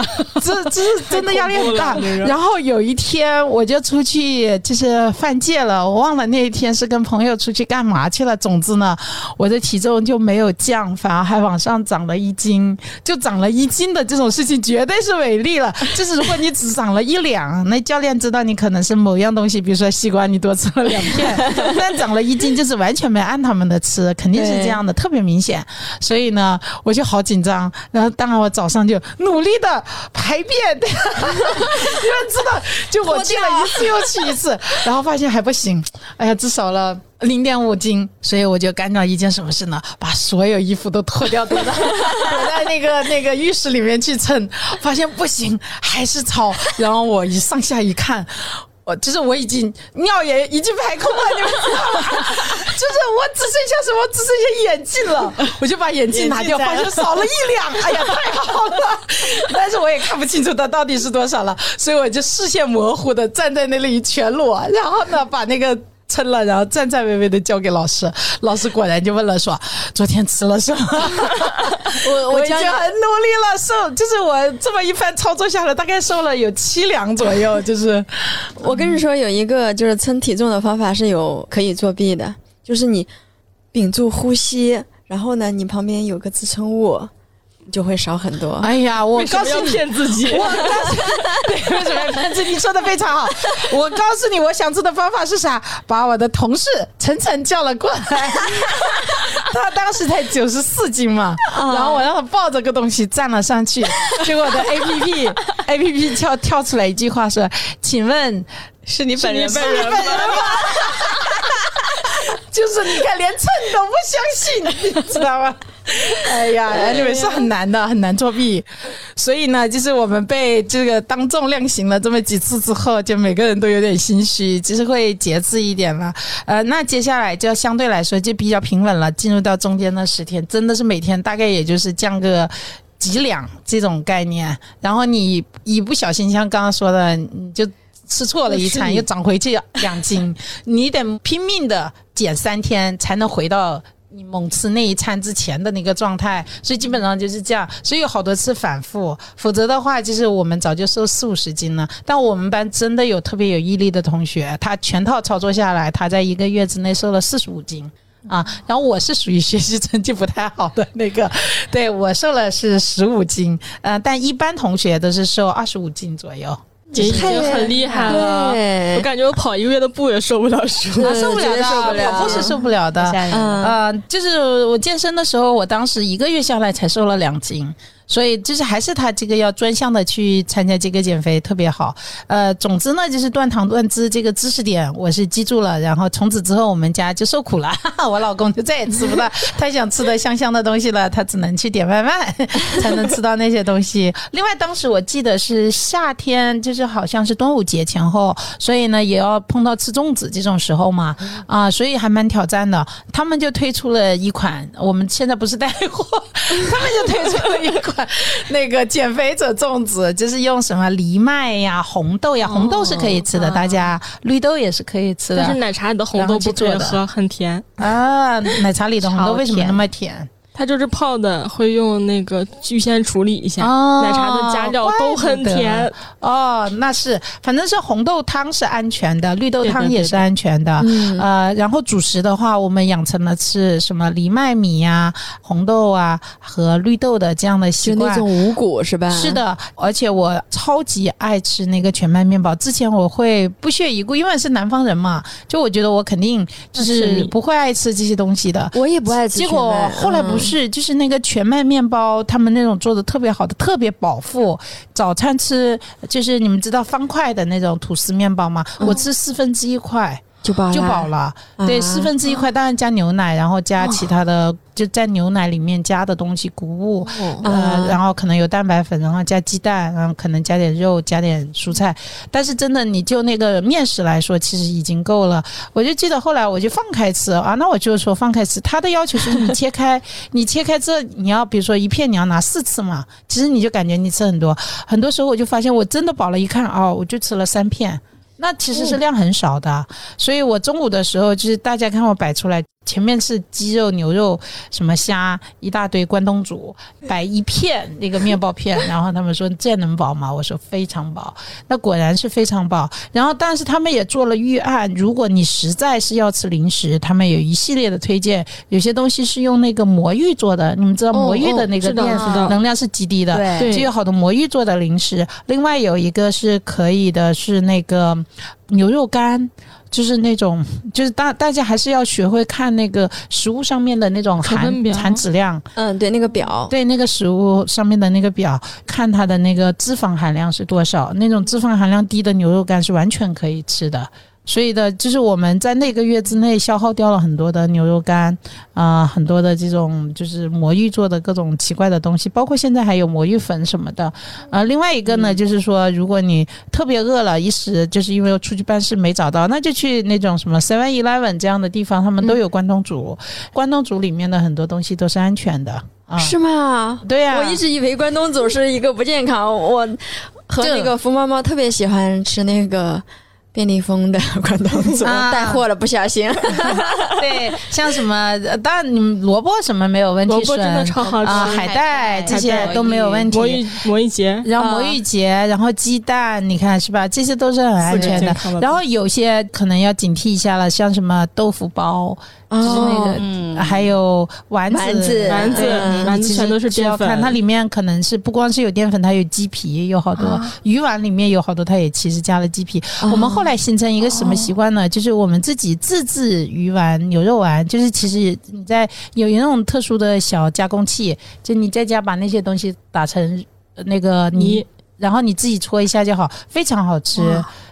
这这是真的压力很大 然后有一天我就出去就是犯戒了，我忘了那一天是跟朋友出去干嘛去了。总之呢，我的体重就没有降，反而还往上涨了一斤，就涨了一斤的这种事情绝对是违例了。就是如果你只长了一两，那教练知道你可能是某样东西，比如说西瓜你多吃了两片，但长了一斤就是完全没按他们的吃，肯定是这样的，特别明显。所以呢，我就好紧张。然后当然我早上就努力的排便，对，因为知道就我去了一次又去一次，然后发现还不行，哎呀，至少了。零点五斤，所以我就干了一件什么事呢？把所有衣服都脱掉，躲在躲在那个那个浴室里面去称，发现不行，还是超。然后我一上下一看，我就是我已经尿也已经排空了，你们知道吗？就是我只剩下什么？只剩下眼镜了，我就把眼镜拿掉，发现少了一两，哎呀，太好了！但是我也看不清楚它到底是多少了，所以我就视线模糊的站在那里全裸，然后呢，把那个。称了，然后颤颤巍巍的交给老师，老师果然就问了说：“昨天吃了什么？” 我我已经很努力了，瘦就是我这么一番操作下来，大概瘦了有七两左右，就是 我跟你说，有一个就是称体重的方法是有可以作弊的，就是你屏住呼吸，然后呢，你旁边有个支撑物，你就会少很多。哎呀，我告诉你，骗自己？我告诉 对，为什么要骗自己？你说的非常好。我告诉你，我想出的方法是啥？把我的同事晨晨叫了过来，他当时才九十四斤嘛，然后我让他抱着个东西站了上去，结果我的 A P P A P P 跳跳出来一句话说：“请问是你本人本人吗？”就是你看，连秤都不相信，你知道吗？哎呀，你们是很难的，很难作弊。所以呢，就是我们被这个当众量刑了这么几次之后，就每个人都有点心虚，就是会节制一点了。呃，那接下来就相对来说就比较平稳了，进入到中间的十天，真的是每天大概也就是降个。几两这种概念，然后你一不小心像刚刚说的，你就吃错了一餐，又长回去两斤，你得拼命的减三天才能回到。你猛吃那一餐之前的那个状态，所以基本上就是这样，所以有好多次反复，否则的话，就是我们早就瘦四五十斤了。但我们班真的有特别有毅力的同学，他全套操作下来，他在一个月之内瘦了四十五斤啊。然后我是属于学习成绩不太好的那个，对我瘦了是十五斤，呃，但一般同学都是瘦二十五斤左右。也已经很厉害了，我感觉我跑一个月的步也受不了 受不了的，跑步是受不了的。嗯，就是我健身的时候，我当时一个月下来才瘦了两斤。所以就是还是他这个要专项的去参加这个减肥特别好，呃，总之呢就是断糖断脂这个知识点我是记住了，然后从此之后我们家就受苦了，哈 哈我老公就再也吃不到他想吃的香香的东西了，他只能去点外卖 才能吃到那些东西。另外当时我记得是夏天，就是好像是端午节前后，所以呢也要碰到吃粽子这种时候嘛，啊，所以还蛮挑战的。他们就推出了一款，我们现在不是带货，他们就推出了一款。那个减肥者粽子就是用什么藜麦呀、红豆呀，红豆是可以吃的，大家绿豆也是可以吃的。但是奶茶里的红豆不可以喝，很甜啊！奶茶里的红豆为什么那么甜？它就是泡的，会用那个预先处理一下，奶茶的加料都很甜哦。那是，反正是红豆汤是安全的，绿豆汤也是安全的。呃，然后主食的话，我们养成了吃什么藜麦米呀、红豆啊和绿豆的这样的习惯。就那种五谷是吧？是的，而且我超级爱吃那个全麦面包。之前我会不屑一顾，因为是南方人嘛，就我觉得我肯定就是不会爱吃这些东西的。我也不爱吃。结果后来不是。是，就是那个全麦面包，他们那种做的特别好的，特别饱腹。早餐吃就是你们知道方块的那种吐司面包吗？我吃四分之一块就饱就饱了。对，四分之一块，当然加牛奶，然后加其他的。就在牛奶里面加的东西，谷物，呃，然后可能有蛋白粉，然后加鸡蛋，然后可能加点肉，加点蔬菜。但是真的，你就那个面食来说，其实已经够了。我就记得后来我就放开吃啊，那我就说放开吃。他的要求是你切开，你切开这你要比如说一片你要拿四次嘛，其实你就感觉你吃很多。很多时候我就发现我真的饱了，一看哦，我就吃了三片，那其实是量很少的。所以我中午的时候就是大家看我摆出来。前面是鸡肉、牛肉、什么虾，一大堆关东煮，摆一片那个面包片，然后他们说这能饱吗？我说非常饱，那果然是非常饱。然后，但是他们也做了预案，如果你实在是要吃零食，他们有一系列的推荐，有些东西是用那个魔芋做的，你们知道魔芋的那个电能量是极低的，对，就有好多魔芋做的零食。另外有一个是可以的，是那个牛肉干。就是那种，就是大大家还是要学会看那个食物上面的那种含含脂量。嗯，对，那个表，对那个食物上面的那个表，看它的那个脂肪含量是多少。那种脂肪含量低的牛肉干是完全可以吃的。所以的，就是我们在那个月之内消耗掉了很多的牛肉干，啊，很多的这种就是魔芋做的各种奇怪的东西，包括现在还有魔芋粉什么的。呃，另外一个呢，就是说，如果你特别饿了，一时就是因为出去办事没找到，那就去那种什么 Seven Eleven 这样的地方，他们都有关东煮。关东煮里面的很多东西都是安全的，啊是吗？对呀，我一直以为关东煮是一个不健康。我和那个福猫猫特别喜欢吃那个。便利蜂的关东煮带货了，不小心。对，像什么，当然你们萝卜什么没有问题，萝卜真的超好吃，海带这些都没有问题。魔芋魔芋结，然后魔芋结，然后鸡蛋，你看是吧？这些都是很安全的。然后有些可能要警惕一下了，像什么豆腐包。就是那个，还有丸子，丸子，丸子全都是淀粉。它里面可能是不光是有淀粉，它有鸡皮，有好多鱼丸里面有好多，它也其实加了鸡皮。我们后来形成一个什么习惯呢？就是我们自己自制鱼丸、牛肉丸，就是其实你在有那种特殊的小加工器，就你在家把那些东西打成那个泥，然后你自己搓一下就好，非常好吃。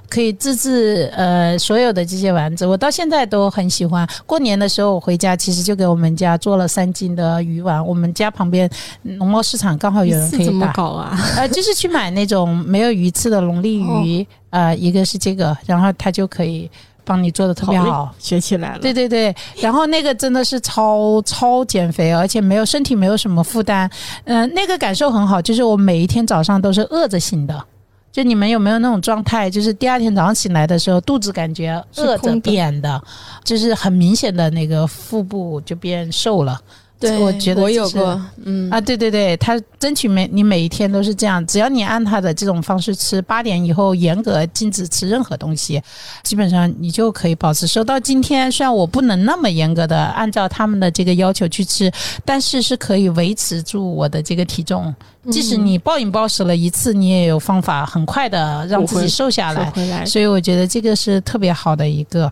可以自制呃所有的这些丸子，我到现在都很喜欢。过年的时候我回家，其实就给我们家做了三斤的鱼丸。我们家旁边农贸市场刚好有人可以打。怎么搞啊？呃，就是去买那种没有鱼刺的龙利鱼，呃，一个是这个，然后它就可以帮你做的特别嘞好。学起来了。对对对，然后那个真的是超超减肥，而且没有身体没有什么负担，嗯、那个感受很好，就是我每一天早上都是饿着醒的。就你们有没有那种状态？就是第二天早上醒来的时候，肚子感觉饿扁的，就是很明显的那个腹部就变瘦了。对，我觉得我有过，嗯啊，对对对，他争取每你每一天都是这样，只要你按他的这种方式吃，八点以后严格禁止吃任何东西，基本上你就可以保持瘦。到今天，虽然我不能那么严格的按照他们的这个要求去吃，但是是可以维持住我的这个体重。即使你暴饮暴食了一次，你也有方法很快的让自己瘦下来。来，所以我觉得这个是特别好的一个。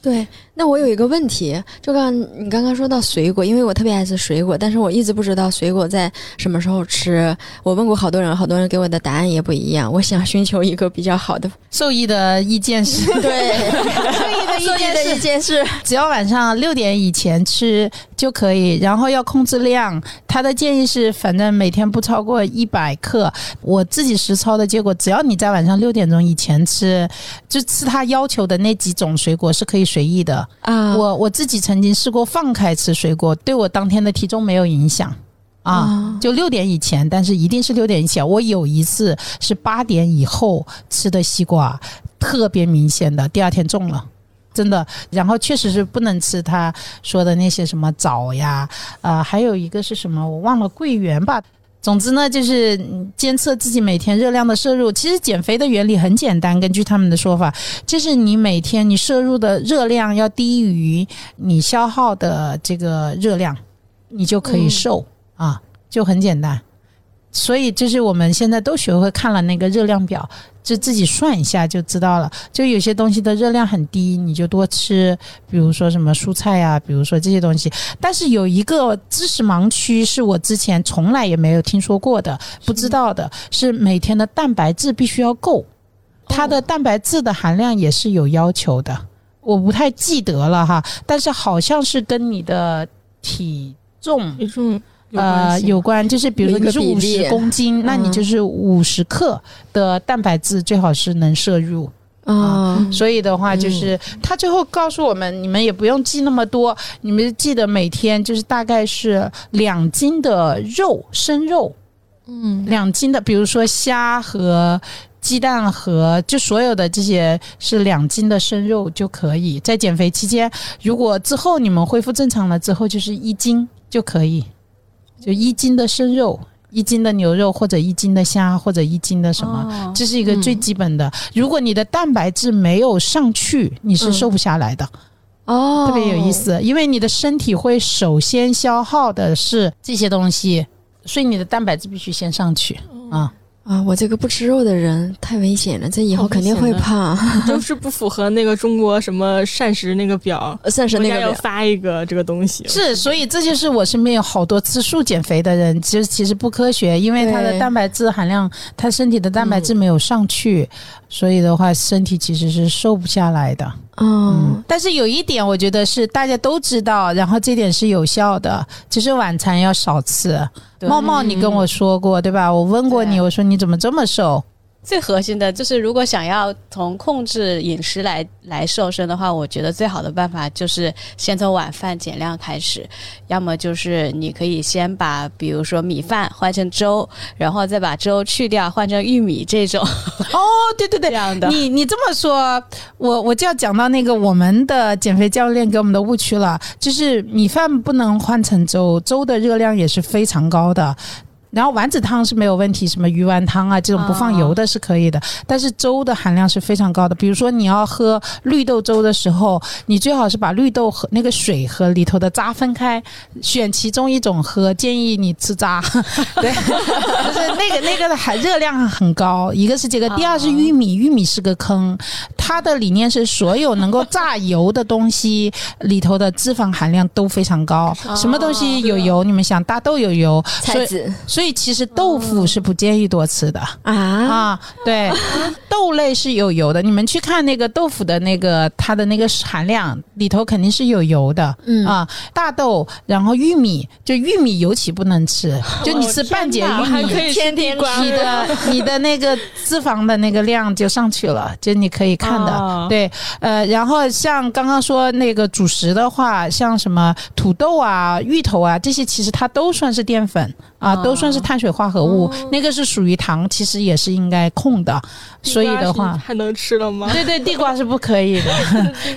对。那我有一个问题，就刚你刚刚说到水果，因为我特别爱吃水果，但是我一直不知道水果在什么时候吃。我问过好多人，好多人给我的答案也不一样。我想寻求一个比较好的 受益的意见是，对，受益的意见是只要晚上六点以前吃就可以，然后要控制量。他的建议是，反正每天不超过一百克。我自己实操的结果，只要你在晚上六点钟以前吃，就吃他要求的那几种水果是可以随意的。啊，我我自己曾经试过放开吃水果，对我当天的体重没有影响。啊，啊就六点以前，但是一定是六点以前。我有一次是八点以后吃的西瓜，特别明显的，第二天重了。真的，然后确实是不能吃他说的那些什么枣呀，呃，还有一个是什么我忘了，桂圆吧。总之呢，就是嗯监测自己每天热量的摄入。其实减肥的原理很简单，根据他们的说法，就是你每天你摄入的热量要低于你消耗的这个热量，你就可以瘦、啊，就很简单。所以就是我们现在都学会看了那个热量表，就自己算一下就知道了。就有些东西的热量很低，你就多吃，比如说什么蔬菜呀、比如说这些东西。但是有一个知识盲区是我之前从来也没有听说过的，不知道的是每天的蛋白质必须要够，它的蛋白质的含量也是有要求的。我不太记得了哈，但是好像是跟你的体重体重有呃有关，就是比如说你是五十公斤，那你嗯就是五十克的蛋白质最好是能摄入。啊，所以的话，就是他最后告诉我们，你们也不用记那么多，你们记得每天就是大概是两斤的肉，生肉，嗯，两斤的，比如说虾和鸡蛋和就所有的这些是两斤的生肉就可以。在减肥期间，如果之后你们恢复正常了之后，就是一斤就可以，就一斤的生肉。一斤的牛肉，或者一斤的虾，或者一斤的什么，哦这是一个最基本的。如果你的蛋白质没有上去，你是瘦不下来的。哦，特别有意。思，因为你的身体会首先消耗的是这些东西，所以你的蛋白质必须先上去啊。啊！我这个不吃肉的人太危险了，这以后肯定会胖。就是不符合那个中国什么膳食那个表，算是国家要那个表发一个这个东西。是，所以这就是我身边有好多吃素减肥的人，其实其实不科学，因为他的蛋白质含量，他身体的蛋白质没有上去，所以的话，身体其实是瘦不下来的。嗯，但是有一点，我觉得是大家都知道，然后这点是有效的，就是晚餐要少吃。茂茂，你跟我说过对吧？我问过你，我说你怎么这么瘦？最核心的就是，如果想要从控制饮食来来瘦身的话，我觉得最好的办法就是先从晚饭减量开始，要么就是你可以先把比如说米饭换成粥，然后再把粥去掉换成玉米这种 哦，对对对这，样的。你你这么说，我我就要讲到那个我们的减肥教练给我们的误区了，就是米饭不能换成粥，粥的热量也是非常高的。然后丸子汤是没有问题，什么鱼丸汤啊这种不放油的是可以的，但是粥的含量是非常高的。比如说你要喝绿豆粥的时候，你最好是把绿豆和那个水和里头的渣分开，选其中一种喝。建议你吃渣，对，就是那个那个的含热量很高。一个是这个，第二是玉米，玉米是个坑。它的理念是所有能够榨油的东西里头的脂肪含量都非常高。什么东西有油？你们想大豆有油，菜籽，所所以其实豆腐是不建议多吃的。啊，啊，对，豆类是有油的。你们去看那个豆腐的那个它的那个含量里头肯定是有油的。嗯啊，大豆，然后玉米，就玉米尤其不能吃，就你吃半截玉米，还可以天天吃你的 你的那个脂肪的那个量就上去了，就你可以看的。哦对，呃，然后像刚刚说那个主食的话，像什么土豆啊、芋头啊这些，其实它都算是淀粉啊，哦都算是碳水化合物，那个是属于糖，其实也是应该控的。所以的话，还能吃了吗？对对，地瓜是不可以的。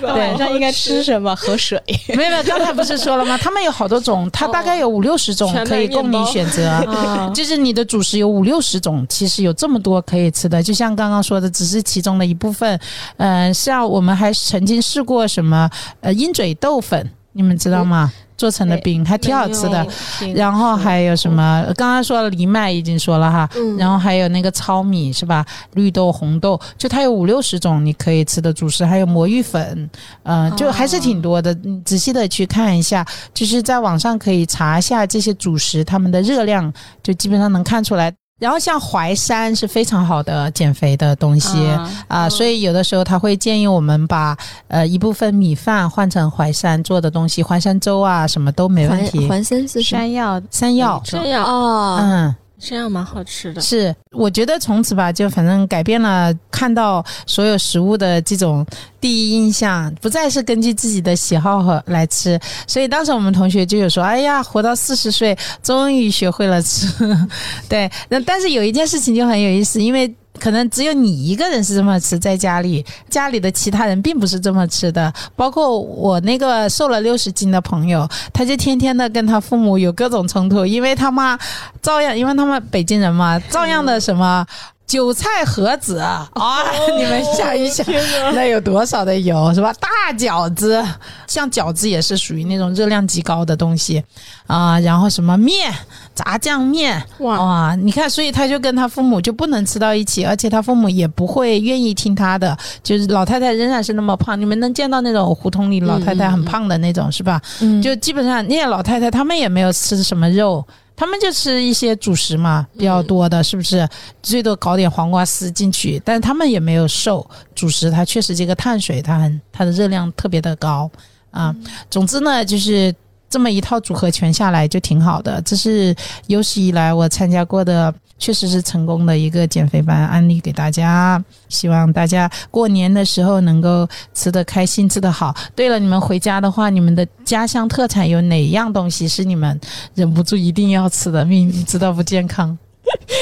晚上应该吃什么？喝水。没有，没有，刚才不是说了吗？他们有好多种，它大概有五六十种可以供你选择。啊 就是你的主食有五六十种，其实有这么多可以吃的。就像刚刚说的，只是其中的一部分。嗯、像我们还曾经试过什么呃鹰嘴豆粉，你们知道吗？做成的饼还挺好吃的。然后还有什么？刚刚说了藜麦已经说了哈，然后还有那个糙米是吧？绿豆、红豆，就它有五六十种你可以吃的主食，还有魔芋粉，呃，就还是挺多的。你仔细的去看一下，就是在网上可以查一下这些主食它们的热量，就基本上能看出来。然后像淮山是非常好的减肥的东西啊、啊所以有的时候他会建议我们把呃一部分米饭换成淮山做的东西，淮山粥啊什么都没问环题。淮山是？山药。山药，山药，哦，嗯，这样蛮好吃的。是，我觉得从此吧，就反正改变了看到所有食物的这种第一印象，不再是根据自己的喜好和来吃。所以当时我们同学就有说：“哎呀，活到四十岁，终于学会了吃。”对，那但是有一件事情就很有意思，因为。可能只有你一个人是这么吃，在家里，家里的其他人并不是这么吃的。包括我那个瘦了六十斤的朋友，他就天天的跟他父母有各种冲突，因为他妈照样，因为他们北京人嘛，照样的什么。韭菜盒子啊，你们想一想，那有多少的油是吧？大饺子，像饺子也是属于那种热量极高的东西啊、然后什么面，炸酱面，哇，哇，你看，所以他就跟他父母就不能吃到一起，而且他父母也不会愿意听他的，就是老太太仍然是那么胖，你们能见到那种胡同里老太太很胖的那种，是吧？嗯，就基本上那些老太太，他们也没有吃什么肉，他们就吃一些主食嘛，比较多的，是不是？最多搞点黄瓜丝进去，但是她们也没有瘦。主食它确实这个碳水它很它的热量特别的高啊。总之呢，就是。这么一套组合拳下来就挺好的，这是有史以来我参加过的，确实是成功的一个减肥班案例给大家。希望大家过年的时候能够吃得开心，吃得好。对了，你们回家的话，你们的家乡特产有哪样东西是你们忍不住一定要吃的？明明知道不健康，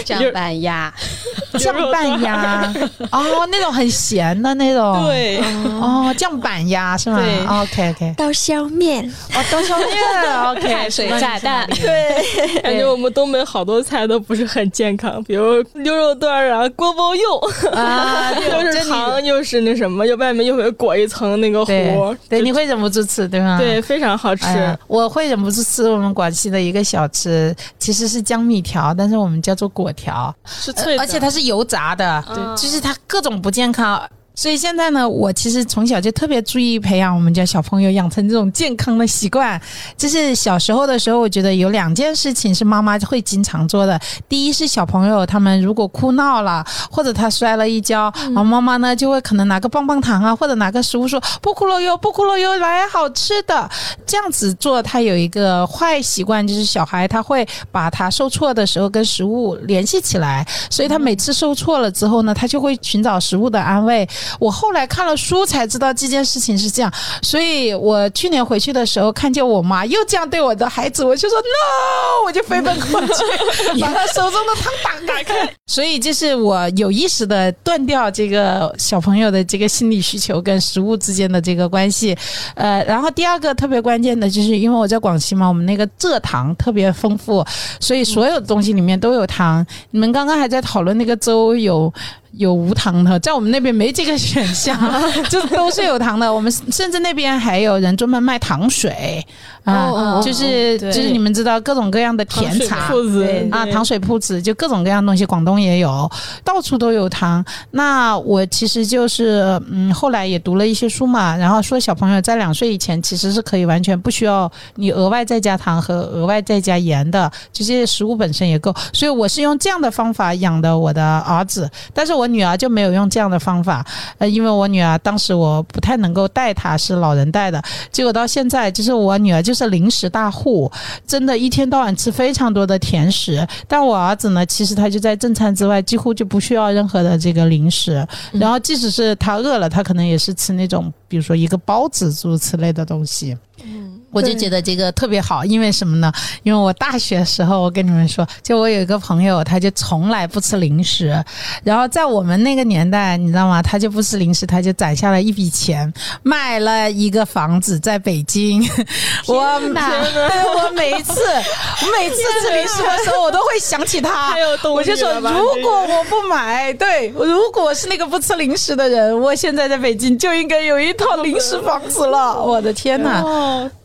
酱板鸭，酱拌鸭哦，那种很咸的那种，对，哦，酱板鸭是吗？对？OK OK，刀削面，哦，刀削面，OK，碳水炸弹。对，感觉我们东北好多菜都不是很健康，比如牛肉段儿啊、锅包肉，啊，又是糖又是那什么，又外面又会裹一层那个糊，对，你会忍不住吃，对吗？对，非常好吃。我会忍不住吃我们广西的一个小吃，其实是江米条，但是我们叫做果条，是脆的，而且它是油炸的，对就是它各种不健康。所以现在呢，我其实从小就特别注意培养我们家小朋友养成这种健康的习惯。就是小时候的时候，我觉得有两件事情是妈妈会经常做的。第一是小朋友他们如果哭闹了，或者他摔了一跤，然后妈妈呢就会可能拿个棒棒糖啊，或者拿个食物说不哭了哟，不哭了哟，来好吃的。这样子做，他有一个坏习惯，就是小孩他会把他受挫的时候跟食物联系起来，所以他每次受挫了之后呢，他就会寻找食物的安慰。我后来看了书才知道这件事情是这样，所以我去年回去的时候看见我妈又这样对我的孩子，我就说 no，我就飞奔过去，把他手中的汤打打开。所以这是我有意识的断掉这个小朋友的这个心理需求跟食物之间的这个关系。呃，然后第二个特别关键的就是，因为我在广西嘛，我们那个蔗糖特别丰富，所以所有的东西里面都有糖。你们刚刚还在讨论那个粥有有无糖的，在我们那边没这个选项，就都是有糖的。我们甚至那边还有人专门卖糖水啊，就是就是你们知道各种各样的甜茶。铺子啊，糖水铺子就各种各样东西，广东也有，到处都有糖。那我其实就是，嗯，后来也读了一些书嘛，然后说小朋友在两岁以前其实是可以完全不需要你额外再加糖和额外再加盐的，这些食物本身也够。所以我是用这样的方法养的我的儿子，但是我女儿就没有用这样的方法，呃，因为我女儿当时我不太能够带她，是老人带的，结果到现在就是我女儿就是零食大户，真的一天到晚吃非常多的甜食。但我儿子呢，其实他就在正餐之外，几乎就不需要任何的这个零食。然后即使是他饿了，他可能也是吃那种，比如说一个包子诸如此类的东西。我就觉得这个特别好，因为什么呢？因为我大学时候，我跟你们说，就我有一个朋友，他就从来不吃零食，然后在我们那个年代，你知道吗？他就不吃零食，他就攒下了一笔钱，买了一个房子在北京。我对我每一次，我每次吃零食的时候，我都会想起他我就说，如果我不买，对，如果我是那个不吃零食的人，我现在在北京就应该有一套零食房子了。我的天哪！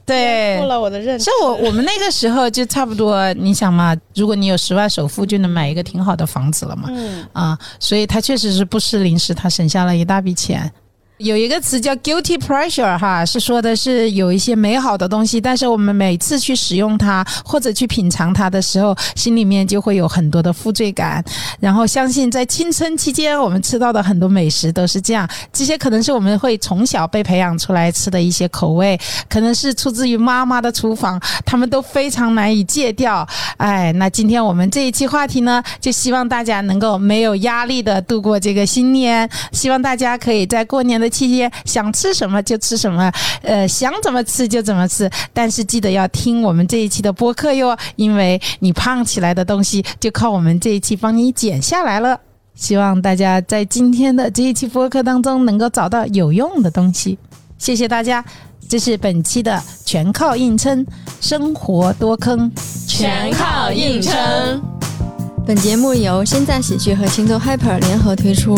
哦，对，了我的认像我我们那个时候就差不多，你想嘛，如果你有十万首付，就能买一个挺好的房子了嘛。嗯，啊，所以他确实是不吃零食，他省下了一大笔钱。有一个词叫 guilty pressure，哈，是说的是有一些美好的东西，但是我们每次去使用它或者去品尝它的时候，心里面就会有很多的负罪感。然后相信在青春期间，我们吃到的很多美食都是这样，这些可能是我们会从小被培养出来吃的一些口味，可能是出自于妈妈的厨房，他们都非常难以戒掉。哎，那今天我们这一期话题呢，就希望大家能够没有压力的度过这个新年，希望大家可以在过年的期间想吃什么就吃什么，呃，想怎么吃就怎么吃，但是记得要听我们这一期的播客哟，因为你胖起来的东西就靠我们这一期帮你减下来了。希望大家在今天的这一期播客当中能够找到有用的东西。谢谢大家，这是本期的全靠硬撑，生活多坑。全靠硬撑。本节目由现在喜剧和轻松 Hyper 联合推出。